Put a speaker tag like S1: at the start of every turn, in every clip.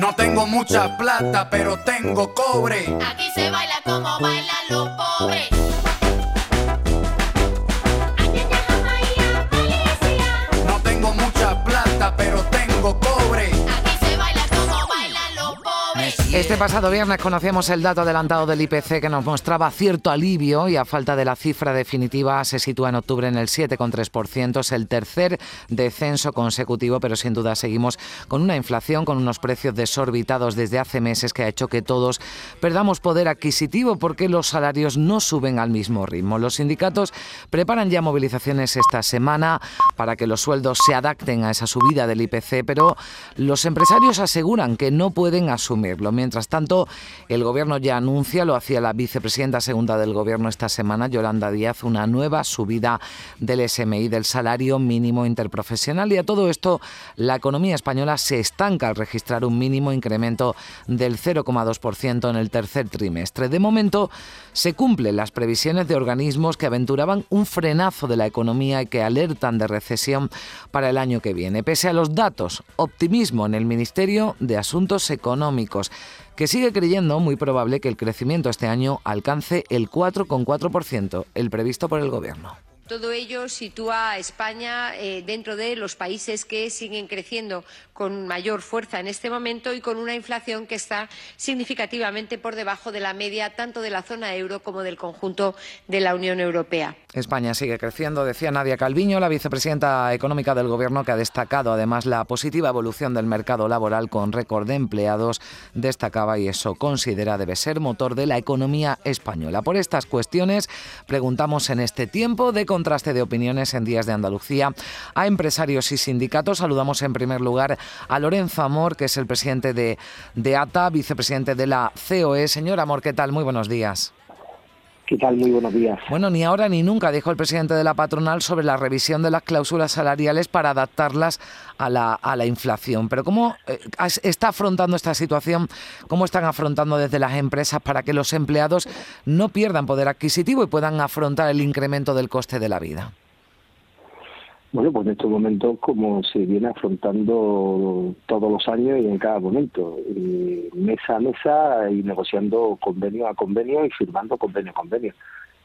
S1: No tengo mucha plata, pero tengo cobre.
S2: Aquí se baila como bailan los pobres.
S3: Este pasado viernes conocíamos el dato adelantado del IPC que nos mostraba cierto alivio y a falta de la cifra definitiva se sitúa en octubre en el 7,3%. Es el tercer descenso consecutivo, pero sin duda seguimos con una inflación, con unos precios desorbitados desde hace meses que ha hecho que todos perdamos poder adquisitivo porque los salarios no suben al mismo ritmo. Los sindicatos preparan ya movilizaciones esta semana para que los sueldos se adapten a esa subida del IPC, pero los empresarios aseguran que no pueden asumirlo. Tanto, el Gobierno ya anuncia, lo hacía la vicepresidenta segunda del Gobierno esta semana, Yolanda Díaz, una nueva subida del SMI, del salario mínimo interprofesional. Y a todo esto, la economía española se estanca al registrar un mínimo incremento del 0,2% en el tercer trimestre. De momento, se cumplen las previsiones de organismos que aventuraban un frenazo de la economía y que alertan de recesión para el año que viene. Pese a los datos, optimismo en el Ministerio de Asuntos Económicos que sigue creyendo muy probable que el crecimiento este año alcance el 4,4%, el previsto por el Gobierno.
S4: Todo ello sitúa a España eh, dentro de los países que siguen creciendo con mayor fuerza en este momento y con una inflación que está significativamente por debajo de la media tanto de la zona euro como del conjunto de la Unión Europea.
S3: España sigue creciendo, decía Nadia Calviño, la vicepresidenta económica del Gobierno, que ha destacado además la positiva evolución del mercado laboral con récord de empleados. Destacaba y eso considera debe ser motor de la economía española. Por estas cuestiones, preguntamos en este tiempo de contraste de opiniones en Días de Andalucía a empresarios y sindicatos. Saludamos en primer lugar a Lorenzo Amor, que es el presidente de, de ATA, vicepresidente de la COE. Señor Amor, ¿qué tal? Muy buenos días.
S5: ¿Qué tal? Muy buenos días.
S3: Bueno, ni ahora ni nunca dijo el presidente de la patronal sobre la revisión de las cláusulas salariales para adaptarlas a la, a la inflación. Pero ¿cómo eh, está afrontando esta situación? ¿Cómo están afrontando desde las empresas para que los empleados no pierdan poder adquisitivo y puedan afrontar el incremento del coste de la vida?
S5: Bueno, pues en estos momentos como se viene afrontando todos los años y en cada momento, mesa a mesa y negociando convenio a convenio y firmando convenio a convenio.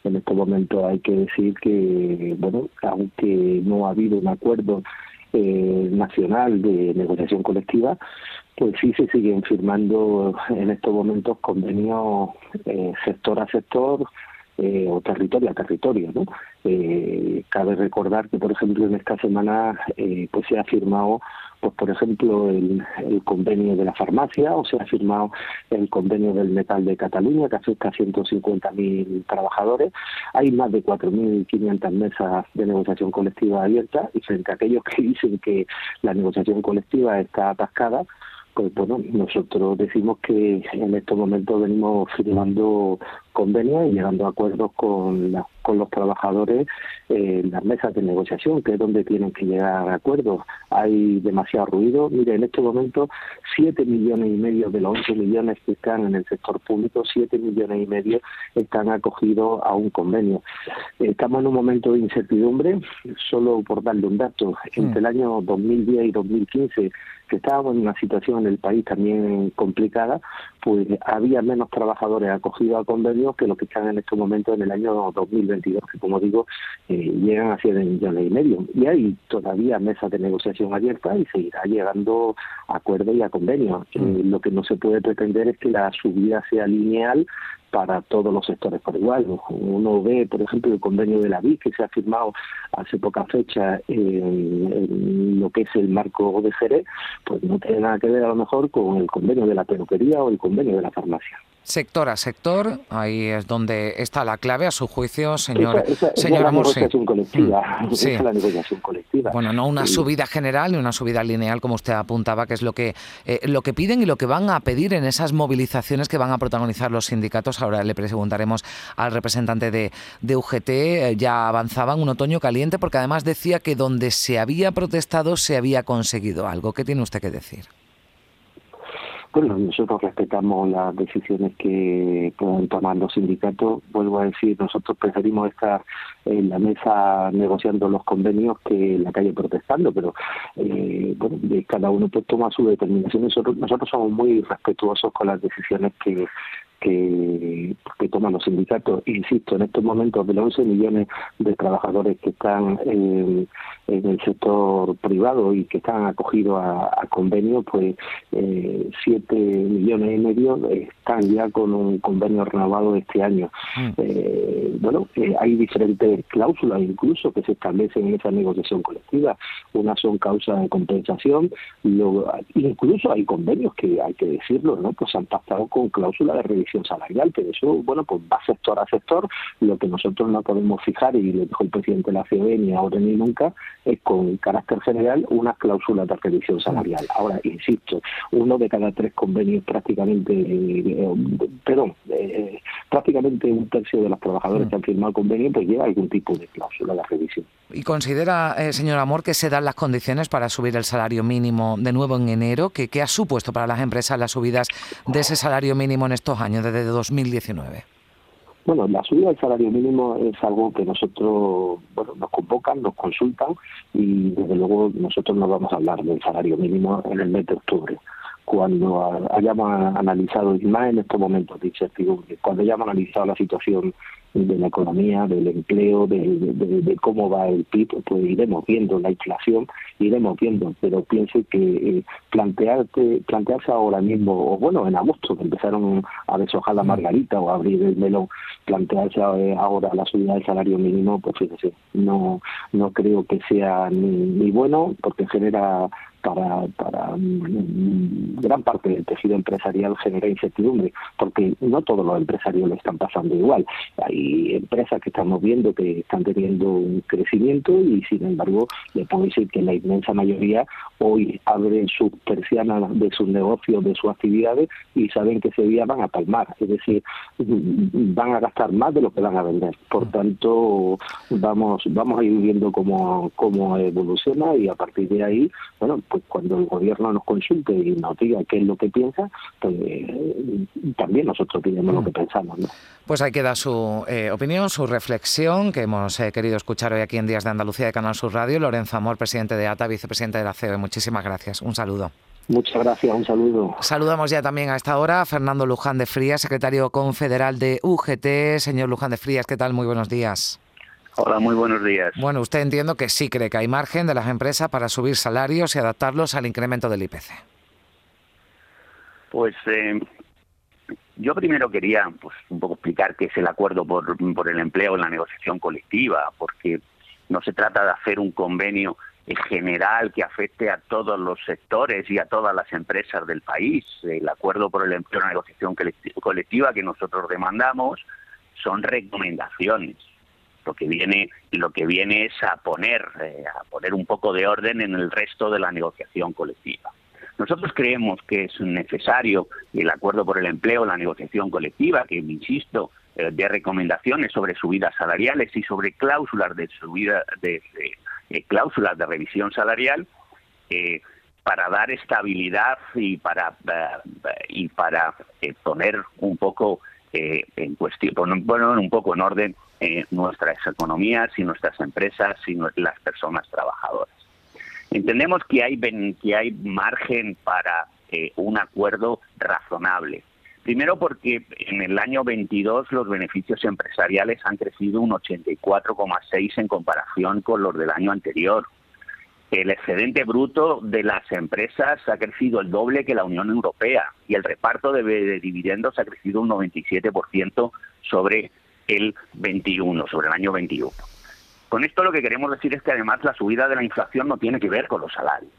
S5: En estos momentos hay que decir que, bueno, aunque no ha habido un acuerdo eh, nacional de negociación colectiva, pues sí se siguen firmando en estos momentos convenios eh, sector a sector, eh, o territorio a territorio. ¿no? Eh, cabe recordar que, por ejemplo, en esta semana eh, pues se ha firmado, pues por ejemplo, el, convenio de la farmacia o se ha firmado el convenio del metal de Cataluña, que afecta a 150.000 trabajadores. Hay más de 4.500 mesas de negociación colectiva abiertas y frente a aquellos que dicen que la negociación colectiva está atascada, pues bueno, nosotros decimos que en estos momentos venimos firmando convenios y llegando a acuerdos con, con los trabajadores en las mesas de negociación, que es donde tienen que llegar a acuerdos. Hay demasiado ruido. Mire, en este momento, 7 millones y medio de los 11 millones que están en el sector público, 7 millones y medio están acogidos a un convenio. Estamos en un momento de incertidumbre, solo por darle un dato, entre el año 2010 y 2015 que estábamos en una situación en el país también complicada, pues había menos trabajadores acogidos a convenios que los que están en estos momentos en el año 2022, que como digo, eh, llegan a 7 millones y medio. Y hay todavía mesas de negociación abiertas y seguirá llegando a acuerdos y a convenios. Eh, mm. lo que no se puede pretender es que la subida sea lineal para todos los sectores por igual. Uno ve, por ejemplo, el convenio de la BIC que se ha firmado hace poca fecha en, lo que es el marco de Jerez, pues no tiene nada que ver a lo mejor con el convenio de la peluquería o el convenio de la farmacia.
S3: Sector a sector, ahí es donde está la clave a su juicio, señor,
S5: esa, esa,
S3: señor
S5: es la
S3: Amor, sí.
S5: negociación colectiva.
S3: Mm, sí.
S5: Esa es la negociación colectiva.
S3: Bueno, no una
S5: Y-
S3: subida general ni una subida lineal, como usted apuntaba, que es lo que, eh, lo que piden y lo que van a pedir en esas movilizaciones que van a protagonizar los sindicatos. Ahora le preguntaremos al representante de, de UGT. eh, ya avanzaba en un otoño caliente porque además decía que donde se había protestado se había conseguido algo. ¿Qué tiene usted que decir?
S5: Bueno, nosotros respetamos las decisiones que puedan tomar los sindicatos. Vuelvo a decir, nosotros preferimos estar en la mesa negociando los convenios que en la calle protestando, pero eh, bueno, cada uno pues toma su determinación. Nosotros, nosotros somos muy respetuosos con las decisiones que que, que toman los sindicatos. Insisto, en estos momentos de los 11 millones de trabajadores que están en, en el sector privado y que están acogidos a, a convenio, pues eh, 7 millones y medio están ya con un convenio renovado este año.
S3: Mm.
S5: Eh, bueno, eh, hay diferentes cláusulas incluso que se establecen en esa negociación colectiva. Unas son causas de compensación, luego, incluso hay convenios que hay que decirlo, ¿no? Pues han pactado con cláusula de revisión salarial, pero eso, bueno, pues va sector a sector. Lo que nosotros no podemos fijar, y lo dijo el presidente de la COE ni ahora ni nunca, es con carácter general unas cláusulas de revisión salarial. Ahora, insisto, uno de cada tres convenios prácticamente, eh, perdón, eh, prácticamente un tercio de los trabajadores que han firmado el convenio pues lleva algún tipo de cláusula de revisión.
S3: ¿Y considera, eh, señor Amor, que se dan las condiciones para subir el salario mínimo de nuevo en enero? ¿Qué, qué ha supuesto para las empresas las subidas de ese salario mínimo en estos años, desde 2019?
S5: Bueno, la subida del salario mínimo es algo que nosotros, bueno, nos convocan, nos consultan y desde luego nosotros no vamos a hablar del salario mínimo en el mes de octubre. Cuando hayamos analizado, y más en estos momentos de incertidumbre, cuando hayamos analizado la situación de la economía, del empleo, de, de- de- de cómo va el PIB, pues iremos viendo la inflación, iremos viendo, pero pienso que eh, plantearte, plantearse ahora mismo, o bueno, en agosto que empezaron a deshojar la margarita o a abrir el melón, plantearse eh, ahora la subida del salario mínimo, pues fíjese, no, no creo que sea ni, ni bueno porque genera para, para mm, gran parte del tejido empresarial genera incertidumbre, porque no todos los empresarios lo están pasando igual. Hay empresas que estamos viendo que están teniendo un crecimiento y sin embargo le puedo decir que la inmensa mayoría hoy abren sus persianas de sus negocios, de sus actividades y saben que ese día van a palmar, es decir, mm, van a gastar más de lo que van a vender. Por tanto, vamos vamos a ir viendo cómo, cómo evoluciona y a partir de ahí, bueno, pues cuando el gobierno nos consulte y nos diga qué es lo que piensa, pues eh, también nosotros diremos lo que pensamos, ¿no?
S3: Pues ahí queda su eh, opinión, su reflexión que hemos eh, querido escuchar hoy aquí en Días de Andalucía de Canal Sur Radio. Lorenzo Amor, presidente de ATA, vicepresidente de la COE. Muchísimas gracias. Un saludo.
S5: Muchas gracias, un saludo.
S3: Saludamos ya también a esta hora a Fernando Luján de Frías, secretario confederal de UGT. Señor Luján de Frías, ¿qué tal? Muy buenos días.
S6: Hola, muy buenos días.
S3: Bueno, usted entiendo que sí cree que hay margen de las empresas para subir salarios y adaptarlos al incremento del IPC.
S6: Pues eh, yo primero quería pues, un poco explicar qué es el acuerdo por, por el empleo en la negociación colectiva, porque no se trata de hacer un convenio en general que afecte a todos los sectores y a todas las empresas del país. El acuerdo por el empleo en la negociación colect- colectiva que nosotros demandamos son recomendaciones. Lo que viene lo que viene es a poner eh, a poner un poco de orden en el resto de la negociación colectiva. Nosotros creemos que es necesario el acuerdo por el empleo, la negociación colectiva, que insisto, eh, de recomendaciones sobre subidas salariales y sobre cláusulas de subida de, eh, cláusulas de revisión salarial eh, para dar estabilidad y para y para poner un poco eh, en cuestión poner un poco en orden eh, nuestras economías y nuestras empresas y las personas trabajadoras. Entendemos que hay, que hay margen para eh, un acuerdo razonable. Primero porque en el año 22 los beneficios empresariales han crecido un 84,6 en comparación con los del año anterior. El excedente bruto de las empresas ha crecido el doble que la Unión Europea y el reparto de, de dividendos ha crecido un 97% sobre el 21, sobre el año 21. Con esto lo que queremos decir es que además la subida de la inflación no tiene que ver con los salarios,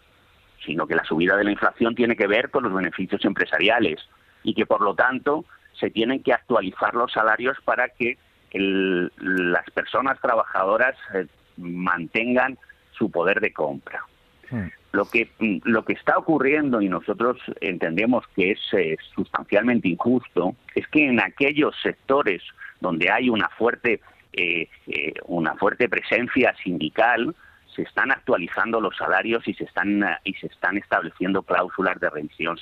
S6: sino que la subida de la inflación tiene que ver con los beneficios empresariales y que por lo tanto se tienen que actualizar los salarios para que las personas trabajadoras eh, mantengan su poder de compra. Hmm. Lo que, mm, lo que está ocurriendo, y nosotros entendemos que es eh, sustancialmente injusto, es que en aquellos sectores donde hay una fuerte, eh, una fuerte presencia sindical, se están actualizando los salarios y se están, y se están estableciendo cláusulas de revisión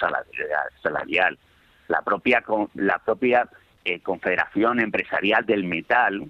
S6: salarial. La propia, la propia eh, Confederación Empresarial del Metal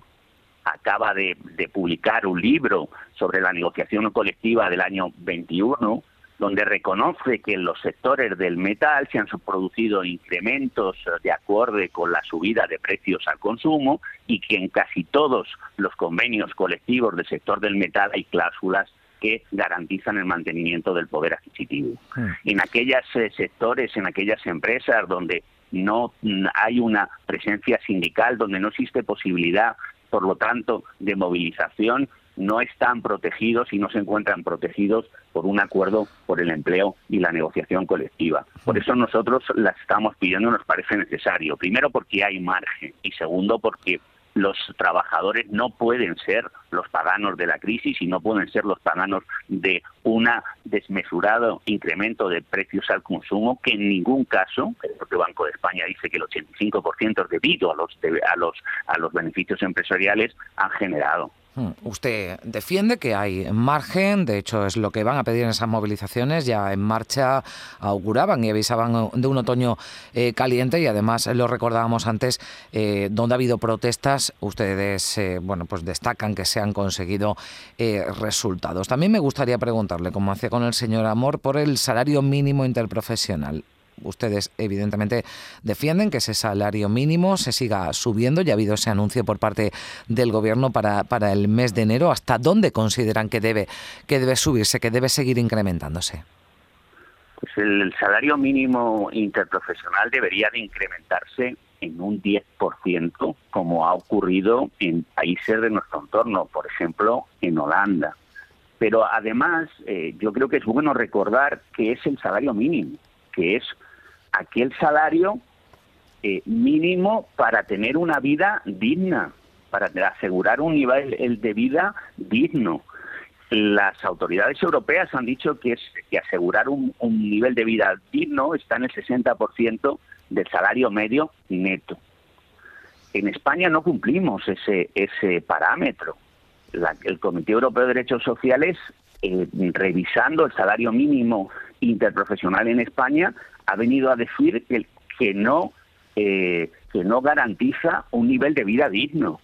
S6: acaba de, publicar un libro sobre la negociación colectiva del año 21, donde reconoce que en los sectores del metal se han producido incrementos de acorde con la subida de precios al consumo y que en casi todos los convenios colectivos del sector del metal hay cláusulas que garantizan el mantenimiento del poder adquisitivo. Hmm. En aquellos eh, sectores, en aquellas empresas donde no hay una presencia sindical, donde no existe posibilidad, por lo tanto, de movilización, no están protegidos y no se encuentran protegidos por un acuerdo por el empleo y la negociación colectiva. Por eso nosotros las estamos pidiendo, nos parece necesario. Primero porque hay margen y segundo porque los trabajadores no pueden ser los paganos de la crisis y no pueden ser los paganos de un desmesurado incremento de precios al consumo que en ningún caso, el propio Banco de España dice que el 85% es debido a los, a, los, a los beneficios empresariales han generado.
S3: Hmm. Usted defiende que hay margen, de hecho es lo que van a pedir en esas movilizaciones, ya en marcha auguraban y avisaban de un otoño eh, caliente y además lo recordábamos antes, eh, donde ha habido protestas, ustedes eh, bueno pues destacan que se han conseguido resultados. También me gustaría preguntarle, como hacía con el señor Amor, por el salario mínimo interprofesional ustedes evidentemente defienden que ese salario mínimo se siga subiendo. Ya ha habido ese anuncio por parte del gobierno para, para el mes de enero. ¿Hasta dónde consideran que debe, que debe subirse, que debe seguir incrementándose?
S6: Pues el, salario mínimo interprofesional debería de incrementarse en un 10%, como ha ocurrido en países de nuestro entorno, por ejemplo, en Holanda. Pero además, eh, yo creo que es bueno recordar que es el salario mínimo, que es aquel salario eh, mínimo para tener una vida digna, para asegurar un nivel de vida digno. Las autoridades europeas han dicho que, es, que asegurar un, nivel de vida digno está en el 60% del salario medio neto. En España no cumplimos ese, ese parámetro. el Comité Europeo de Derechos Sociales, eh, revisando el salario mínimo interprofesional en España, ha venido a decir que, que no eh, que no garantiza un nivel de vida digno.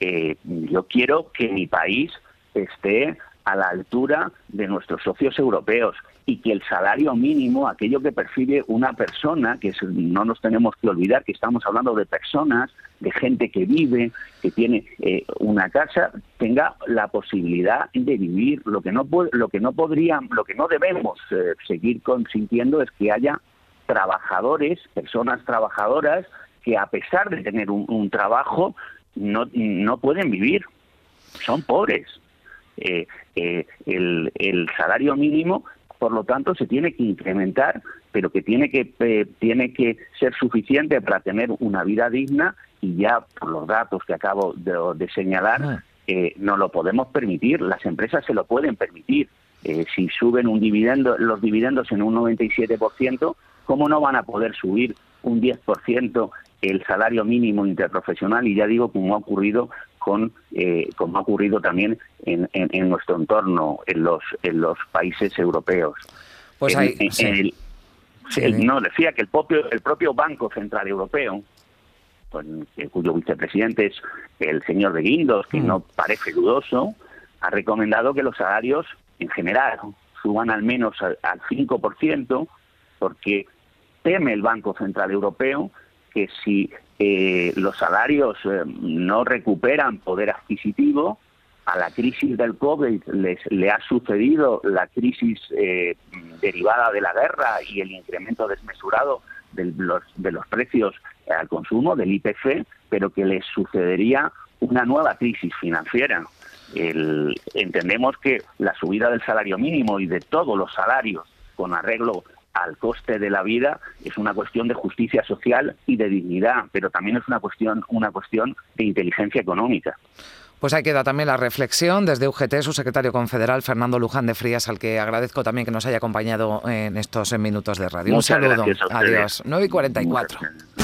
S6: Eh, yo quiero que mi país esté a la altura de nuestros socios europeos y que el salario mínimo, aquello que percibe una persona, que no nos tenemos que olvidar que estamos hablando de personas, de gente que vive, que tiene eh, una casa, tenga la posibilidad de vivir. Lo que no lo que no podrían, lo que no debemos seguir consintiendo es que haya trabajadores, personas trabajadoras, que a pesar de tener un, trabajo, no, no pueden vivir, son pobres. Eh, eh, el, el, salario mínimo, por lo tanto, se tiene que incrementar, pero que tiene que, eh, tiene que ser suficiente para tener una vida digna y ya por los datos que acabo de, señalar, ah. no lo podemos permitir, las empresas se lo pueden permitir. si suben un dividendo, los dividendos en un 97%, ¿cómo no van a poder subir un 10% el salario mínimo interprofesional? Y ya digo, como ha ocurrido con eh, como ha ocurrido también en, nuestro entorno, en los en los países europeos.
S3: Pues ahí,
S6: no decía que el propio el propio Banco Central Europeo, con, cuyo vicepresidente es el señor de Guindos, que mm. no parece dudoso, ha recomendado que los salarios en general suban al menos al, al 5%, porque teme el Banco Central Europeo que si eh, los salarios eh, no recuperan poder adquisitivo, a la crisis del COVID les, le ha sucedido la crisis eh, derivada de la guerra y el incremento desmesurado de los, de los precios al consumo, del IPC, pero que les sucedería una nueva crisis financiera. entendemos que la subida del salario mínimo y de todos los salarios con arreglo al coste de la vida es una cuestión de justicia social y de dignidad, pero también es una cuestión, una cuestión de inteligencia económica.
S3: Pues ahí queda también la reflexión desde UGT, su secretario confederal, Fernando Luján de Frías, al que agradezco también que nos haya acompañado en estos minutos de radio. Un saludo. Adiós. 9 y 44.
S7: En